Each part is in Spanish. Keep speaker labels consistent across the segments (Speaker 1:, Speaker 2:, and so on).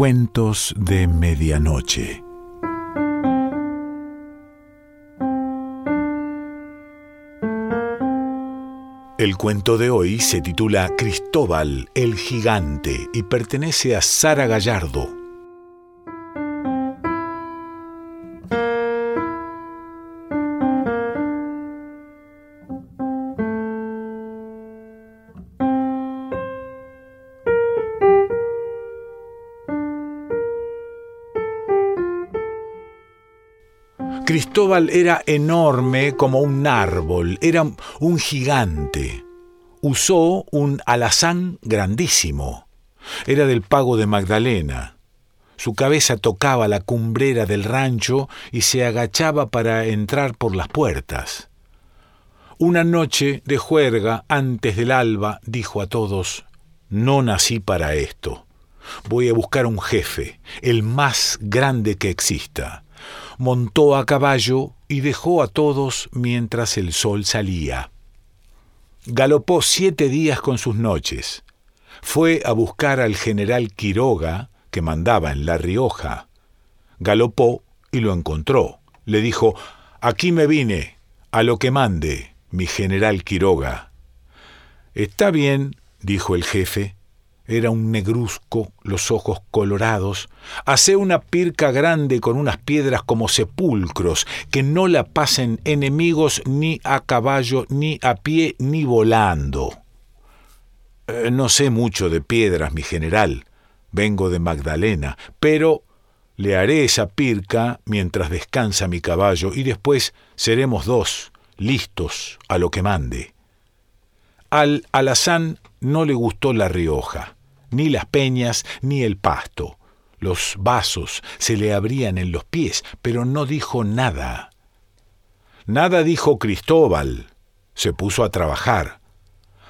Speaker 1: Cuentos de Medianoche. El cuento de hoy se titula Cristóbal el Gigante y pertenece a Sara Gallardo. Cristóbal era enorme como un árbol, era un gigante. Usó un alazán grandísimo. Era del pago de Magdalena. Su cabeza tocaba la cumbrera del rancho y se agachaba para entrar por las puertas. Una noche de juerga antes del alba dijo a todos, no nací para esto. Voy a buscar un jefe, el más grande que exista montó a caballo y dejó a todos mientras el sol salía. Galopó siete días con sus noches. Fue a buscar al general Quiroga, que mandaba en La Rioja. Galopó y lo encontró. Le dijo, Aquí me vine, a lo que mande, mi general Quiroga. Está bien, dijo el jefe, era un negruzco, los ojos colorados. Hace una pirca grande con unas piedras como sepulcros, que no la pasen enemigos ni a caballo, ni a pie, ni volando. Eh, no sé mucho de piedras, mi general. Vengo de Magdalena, pero le haré esa pirca mientras descansa mi caballo y después seremos dos, listos a lo que mande. Al alazán no le gustó La Rioja ni las peñas, ni el pasto. Los vasos se le abrían en los pies, pero no dijo nada. Nada dijo Cristóbal. Se puso a trabajar.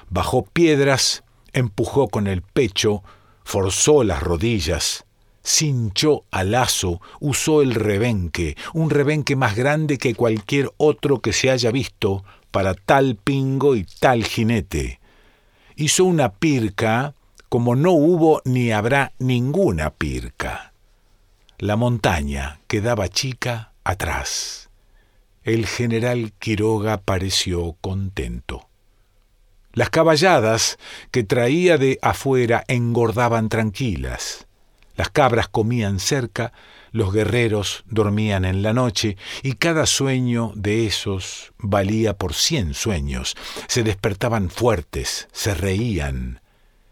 Speaker 1: Bajó piedras, empujó con el pecho, forzó las rodillas, cinchó al lazo, usó el rebenque, un rebenque más grande que cualquier otro que se haya visto para tal pingo y tal jinete. Hizo una pirca como no hubo ni habrá ninguna pirca. La montaña quedaba chica atrás. El general Quiroga pareció contento. Las caballadas que traía de afuera engordaban tranquilas. Las cabras comían cerca, los guerreros dormían en la noche, y cada sueño de esos valía por cien sueños. Se despertaban fuertes, se reían,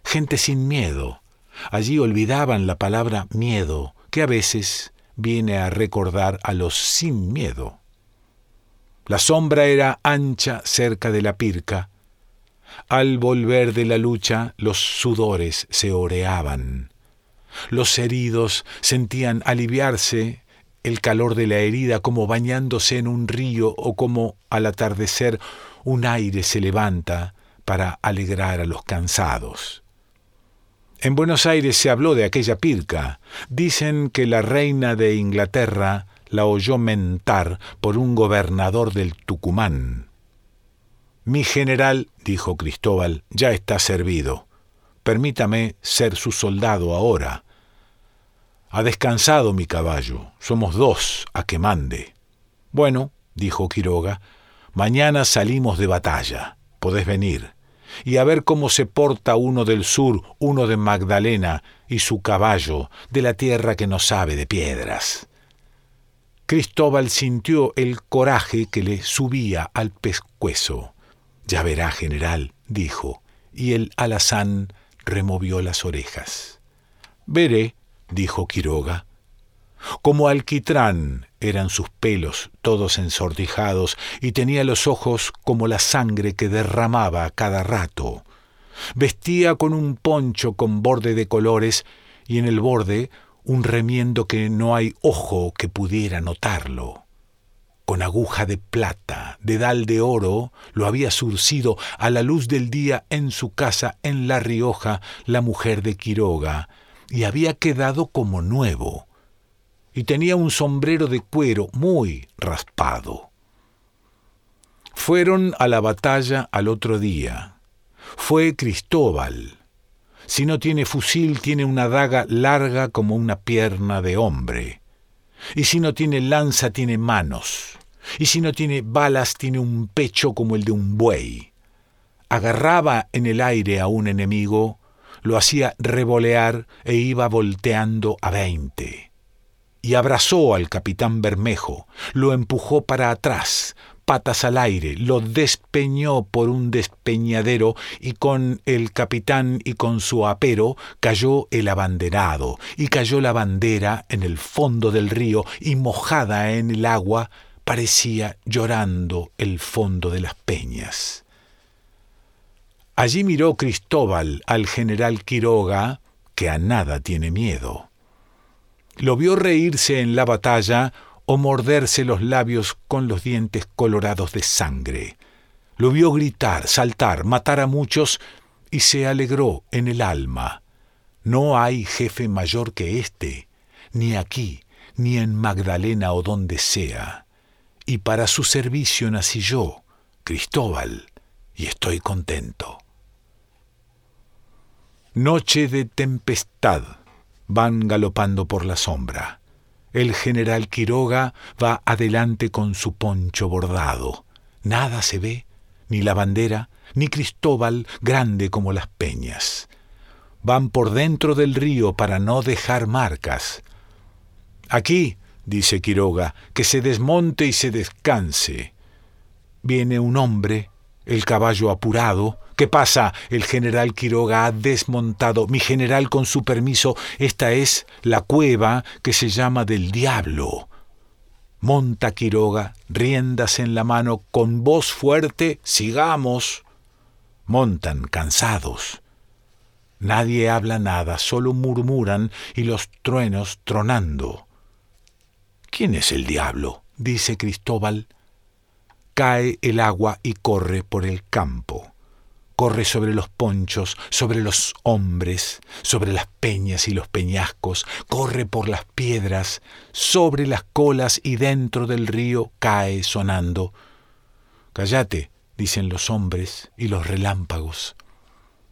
Speaker 1: gente sin miedo. Allí olvidaban la palabra miedo, que a veces viene a recordar a los sin miedo. La sombra era ancha cerca de la pirca. Al volver de la lucha los sudores se oreaban. Los heridos sentían aliviarse el calor de la herida como bañándose en un río o como al atardecer un aire se levanta para alegrar a los cansados. En Buenos Aires se habló de aquella pirca. Dicen que la reina de Inglaterra la oyó mentar por un gobernador del Tucumán. Mi general, dijo Cristóbal, ya está servido. Permítame ser su soldado ahora. Ha descansado mi caballo. Somos dos a que mande. Bueno, dijo Quiroga, mañana salimos de batalla. Podés venir y a ver cómo se porta uno del sur, uno de Magdalena y su caballo, de la tierra que no sabe de piedras. Cristóbal sintió el coraje que le subía al pescuezo. Ya verá, general, dijo, y el alazán removió las orejas. Veré, dijo Quiroga. Como alquitrán eran sus pelos todos ensortijados y tenía los ojos como la sangre que derramaba a cada rato. Vestía con un poncho con borde de colores y en el borde un remiendo que no hay ojo que pudiera notarlo. Con aguja de plata, dedal de oro, lo había surcido a la luz del día en su casa en La Rioja la mujer de Quiroga, y había quedado como nuevo y tenía un sombrero de cuero muy raspado. Fueron a la batalla al otro día. Fue Cristóbal. Si no tiene fusil, tiene una daga larga como una pierna de hombre. Y si no tiene lanza, tiene manos. Y si no tiene balas, tiene un pecho como el de un buey. Agarraba en el aire a un enemigo, lo hacía revolear e iba volteando a veinte. Y abrazó al capitán Bermejo, lo empujó para atrás, patas al aire, lo despeñó por un despeñadero y con el capitán y con su apero cayó el abanderado y cayó la bandera en el fondo del río y mojada en el agua parecía llorando el fondo de las peñas. Allí miró Cristóbal al general Quiroga, que a nada tiene miedo. Lo vio reírse en la batalla o morderse los labios con los dientes colorados de sangre. Lo vio gritar, saltar, matar a muchos y se alegró en el alma. No hay jefe mayor que éste, ni aquí, ni en Magdalena o donde sea. Y para su servicio nací yo, Cristóbal, y estoy contento. Noche de tempestad van galopando por la sombra. El general Quiroga va adelante con su poncho bordado. Nada se ve, ni la bandera, ni Cristóbal grande como las peñas. Van por dentro del río para no dejar marcas. Aquí, dice Quiroga, que se desmonte y se descanse. Viene un hombre, el caballo apurado, ¿Qué pasa? El general Quiroga ha desmontado. Mi general, con su permiso, esta es la cueva que se llama del diablo. Monta Quiroga, riendas en la mano, con voz fuerte, sigamos. Montan, cansados. Nadie habla nada, solo murmuran y los truenos tronando. ¿Quién es el diablo? dice Cristóbal. Cae el agua y corre por el campo corre sobre los ponchos, sobre los hombres, sobre las peñas y los peñascos, corre por las piedras, sobre las colas y dentro del río cae sonando. Cállate, dicen los hombres y los relámpagos.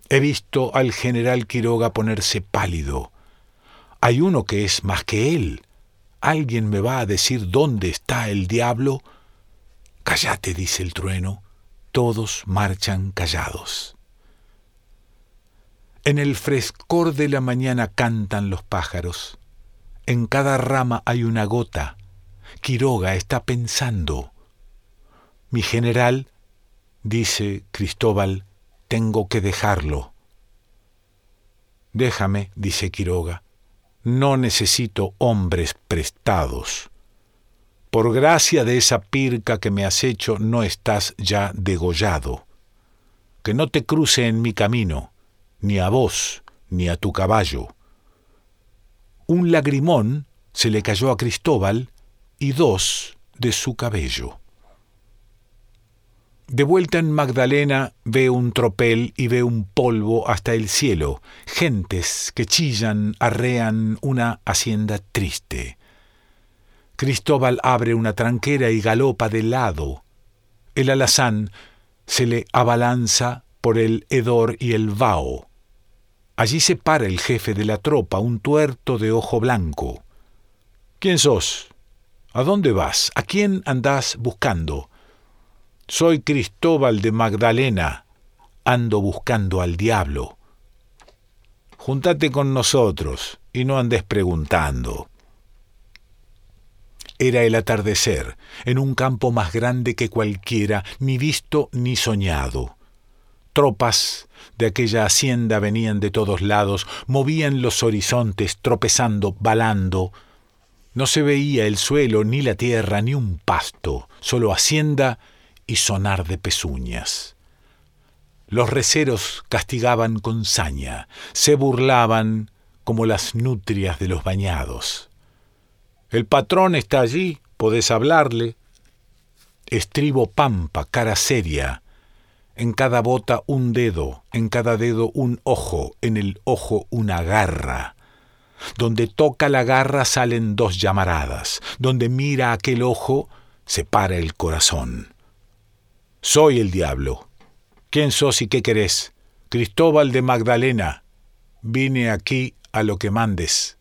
Speaker 1: He visto al general Quiroga ponerse pálido. Hay uno que es más que él. ¿Alguien me va a decir dónde está el diablo? Cállate, dice el trueno todos marchan callados. En el frescor de la mañana cantan los pájaros. En cada rama hay una gota. Quiroga está pensando. Mi general, dice Cristóbal, tengo que dejarlo. Déjame, dice Quiroga, no necesito hombres prestados. Por gracia de esa pirca que me has hecho, no estás ya degollado. Que no te cruce en mi camino, ni a vos, ni a tu caballo. Un lagrimón se le cayó a Cristóbal y dos de su cabello. De vuelta en Magdalena ve un tropel y ve un polvo hasta el cielo, gentes que chillan, arrean una hacienda triste. Cristóbal abre una tranquera y galopa de lado. El alazán se le abalanza por el hedor y el vaho. Allí se para el jefe de la tropa, un tuerto de ojo blanco. ¿Quién sos? ¿A dónde vas? ¿A quién andás buscando? Soy Cristóbal de Magdalena. Ando buscando al diablo. Juntate con nosotros y no andes preguntando. Era el atardecer, en un campo más grande que cualquiera, ni visto ni soñado. Tropas de aquella hacienda venían de todos lados, movían los horizontes, tropezando, balando. No se veía el suelo, ni la tierra, ni un pasto, solo hacienda y sonar de pezuñas. Los receros castigaban con saña, se burlaban como las nutrias de los bañados. El patrón está allí, podés hablarle. Estribo pampa, cara seria. En cada bota un dedo, en cada dedo un ojo, en el ojo una garra. Donde toca la garra salen dos llamaradas. Donde mira aquel ojo se para el corazón. Soy el diablo. ¿Quién sos y qué querés? Cristóbal de Magdalena. vine aquí a lo que mandes.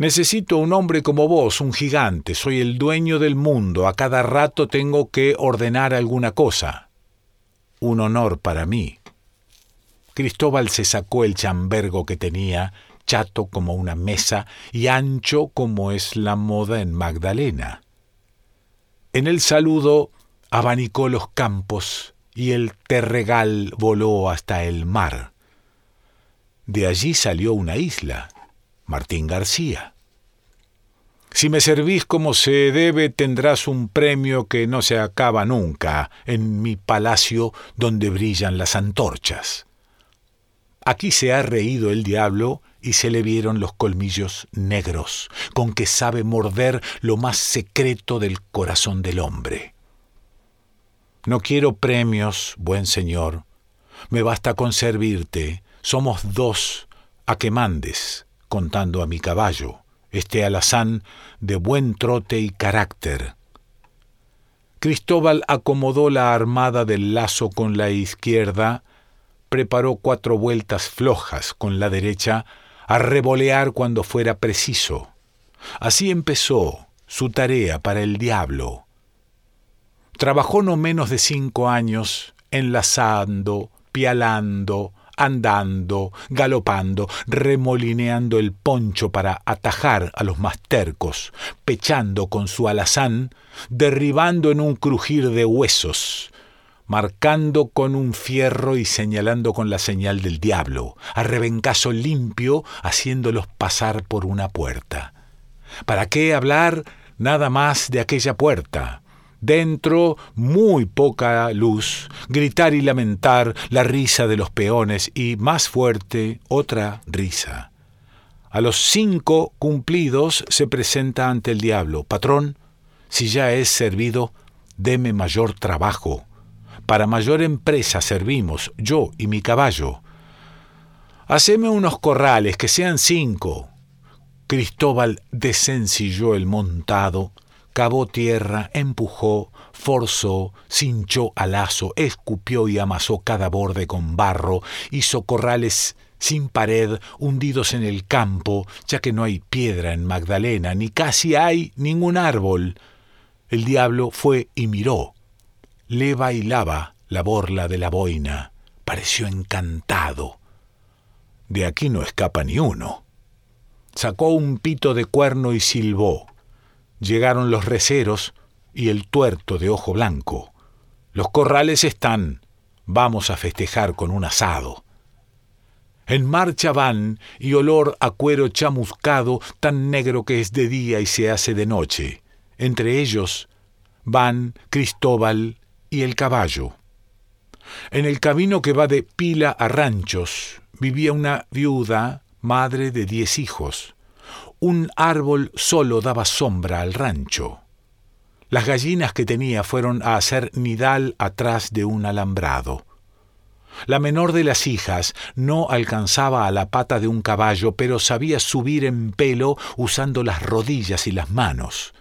Speaker 1: Necesito un hombre como vos, un gigante, soy el dueño del mundo, a cada rato tengo que ordenar alguna cosa. Un honor para mí. Cristóbal se sacó el chambergo que tenía, chato como una mesa y ancho como es la moda en Magdalena. En el saludo abanicó los campos y el terregal voló hasta el mar. De allí salió una isla, Martín García. Si me servís como se debe, tendrás un premio que no se acaba nunca en mi palacio donde brillan las antorchas. Aquí se ha reído el diablo y se le vieron los colmillos negros, con que sabe morder lo más secreto del corazón del hombre. No quiero premios, buen señor. Me basta con servirte. Somos dos a que mandes, contando a mi caballo, este alazán de buen trote y carácter. Cristóbal acomodó la armada del lazo con la izquierda, preparó cuatro vueltas flojas con la derecha, a revolear cuando fuera preciso. Así empezó su tarea para el diablo, Trabajó no menos de cinco años enlazando, pialando, andando, galopando, remolineando el poncho para atajar a los más tercos, pechando con su alazán, derribando en un crujir de huesos, marcando con un fierro y señalando con la señal del diablo, a rebencazo limpio, haciéndolos pasar por una puerta. ¿Para qué hablar nada más de aquella puerta? Dentro, muy poca luz, gritar y lamentar la risa de los peones y, más fuerte, otra risa. A los cinco cumplidos se presenta ante el diablo. Patrón, si ya es servido, deme mayor trabajo. Para mayor empresa servimos, yo y mi caballo. Haceme unos corrales, que sean cinco. Cristóbal desencilló el montado, cavó tierra, empujó, forzó, cinchó a lazo, escupió y amasó cada borde con barro, hizo corrales sin pared, hundidos en el campo, ya que no hay piedra en Magdalena, ni casi hay ningún árbol. El diablo fue y miró. Le bailaba la borla de la boina. Pareció encantado. De aquí no escapa ni uno. Sacó un pito de cuerno y silbó. Llegaron los receros y el tuerto de ojo blanco. Los corrales están. Vamos a festejar con un asado. En marcha van y olor a cuero chamuscado, tan negro que es de día y se hace de noche. Entre ellos van Cristóbal y el caballo. En el camino que va de Pila a Ranchos vivía una viuda, madre de diez hijos. Un árbol solo daba sombra al rancho. Las gallinas que tenía fueron a hacer nidal atrás de un alambrado. La menor de las hijas no alcanzaba a la pata de un caballo, pero sabía subir en pelo usando las rodillas y las manos.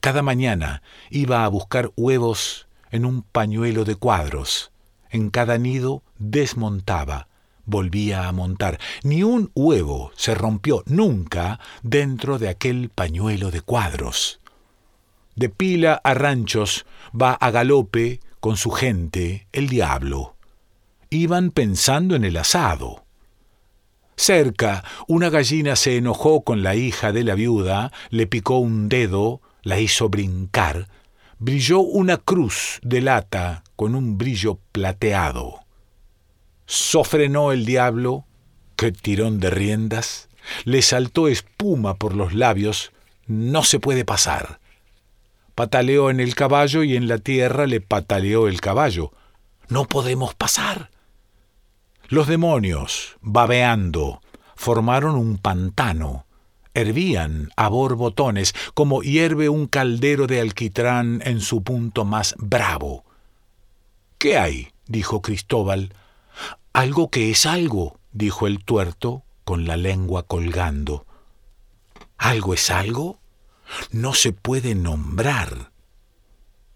Speaker 1: Cada mañana iba a buscar huevos en un pañuelo de cuadros. En cada nido desmontaba volvía a montar. Ni un huevo se rompió nunca dentro de aquel pañuelo de cuadros. De pila a ranchos va a galope con su gente el diablo. Iban pensando en el asado. Cerca, una gallina se enojó con la hija de la viuda, le picó un dedo, la hizo brincar, brilló una cruz de lata con un brillo plateado sofrenó el diablo, qué tirón de riendas, le saltó espuma por los labios, no se puede pasar. Pataleó en el caballo y en la tierra le pataleó el caballo. No podemos pasar. Los demonios, babeando, formaron un pantano, hervían a borbotones como hierve un caldero de alquitrán en su punto más bravo. ¿Qué hay? dijo Cristóbal, algo que es algo, dijo el tuerto con la lengua colgando. ¿Algo es algo? No se puede nombrar.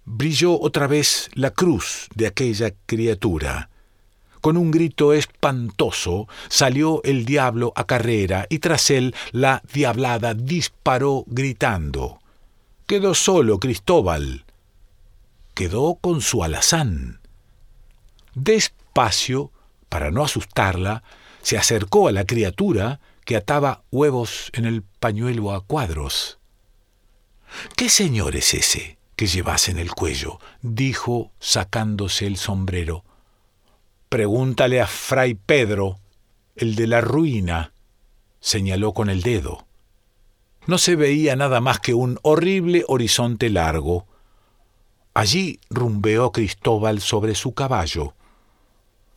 Speaker 1: Brilló otra vez la cruz de aquella criatura. Con un grito espantoso salió el diablo a carrera y tras él la diablada disparó gritando. Quedó solo Cristóbal. Quedó con su alazán. Despacio, para no asustarla, se acercó a la criatura que ataba huevos en el pañuelo a cuadros. ¿Qué señor es ese que llevas en el cuello? dijo sacándose el sombrero. Pregúntale a Fray Pedro, el de la ruina, señaló con el dedo. No se veía nada más que un horrible horizonte largo. Allí rumbeó Cristóbal sobre su caballo.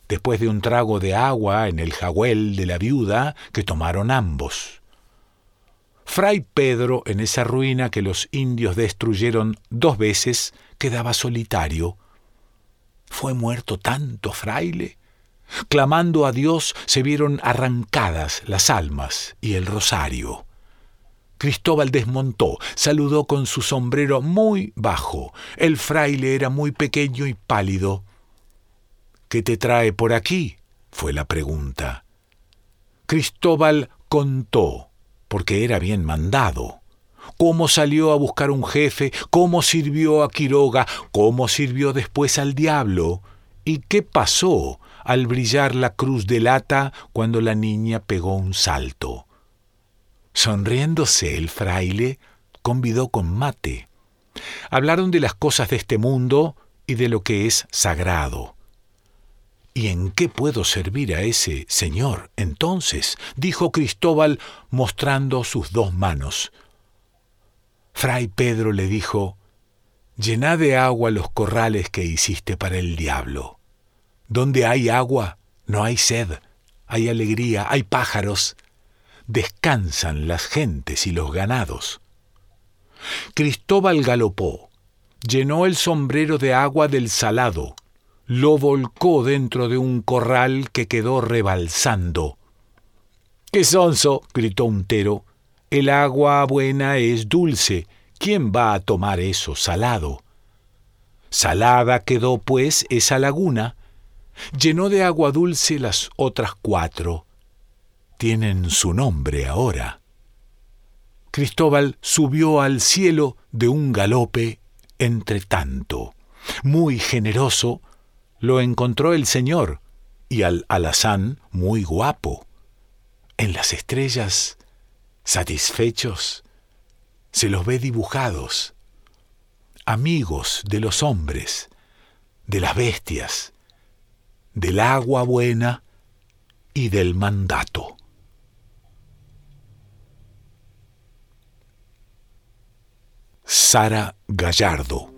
Speaker 1: Después de un trago de agua en el jagüel de la viuda que tomaron ambos. Fray Pedro, en esa ruina que los indios destruyeron dos veces, quedaba solitario. ¿Fue muerto tanto fraile? Clamando a Dios se vieron arrancadas las almas y el rosario. Cristóbal desmontó, saludó con su sombrero muy bajo. El fraile era muy pequeño y pálido. ¿Qué te trae por aquí? fue la pregunta. Cristóbal contó porque era bien mandado. Cómo salió a buscar un jefe, cómo sirvió a Quiroga, cómo sirvió después al diablo, y qué pasó al brillar la cruz de lata cuando la niña pegó un salto. Sonriéndose el fraile convidó con mate. Hablaron de las cosas de este mundo y de lo que es sagrado. ¿Y en qué puedo servir a ese señor entonces? dijo Cristóbal mostrando sus dos manos. Fray Pedro le dijo, Llená de agua los corrales que hiciste para el diablo. Donde hay agua, no hay sed, hay alegría, hay pájaros. Descansan las gentes y los ganados. Cristóbal galopó, llenó el sombrero de agua del salado, lo volcó dentro de un corral que quedó rebalsando. ¡Qué sonso! gritó un tero. El agua buena es dulce. ¿Quién va a tomar eso salado? Salada quedó, pues, esa laguna. Llenó de agua dulce las otras cuatro. Tienen su nombre ahora. Cristóbal subió al cielo de un galope entre tanto. Muy generoso, lo encontró el Señor y al alazán muy guapo. En las estrellas, satisfechos, se los ve dibujados, amigos de los hombres, de las bestias, del agua buena y del mandato. Sara Gallardo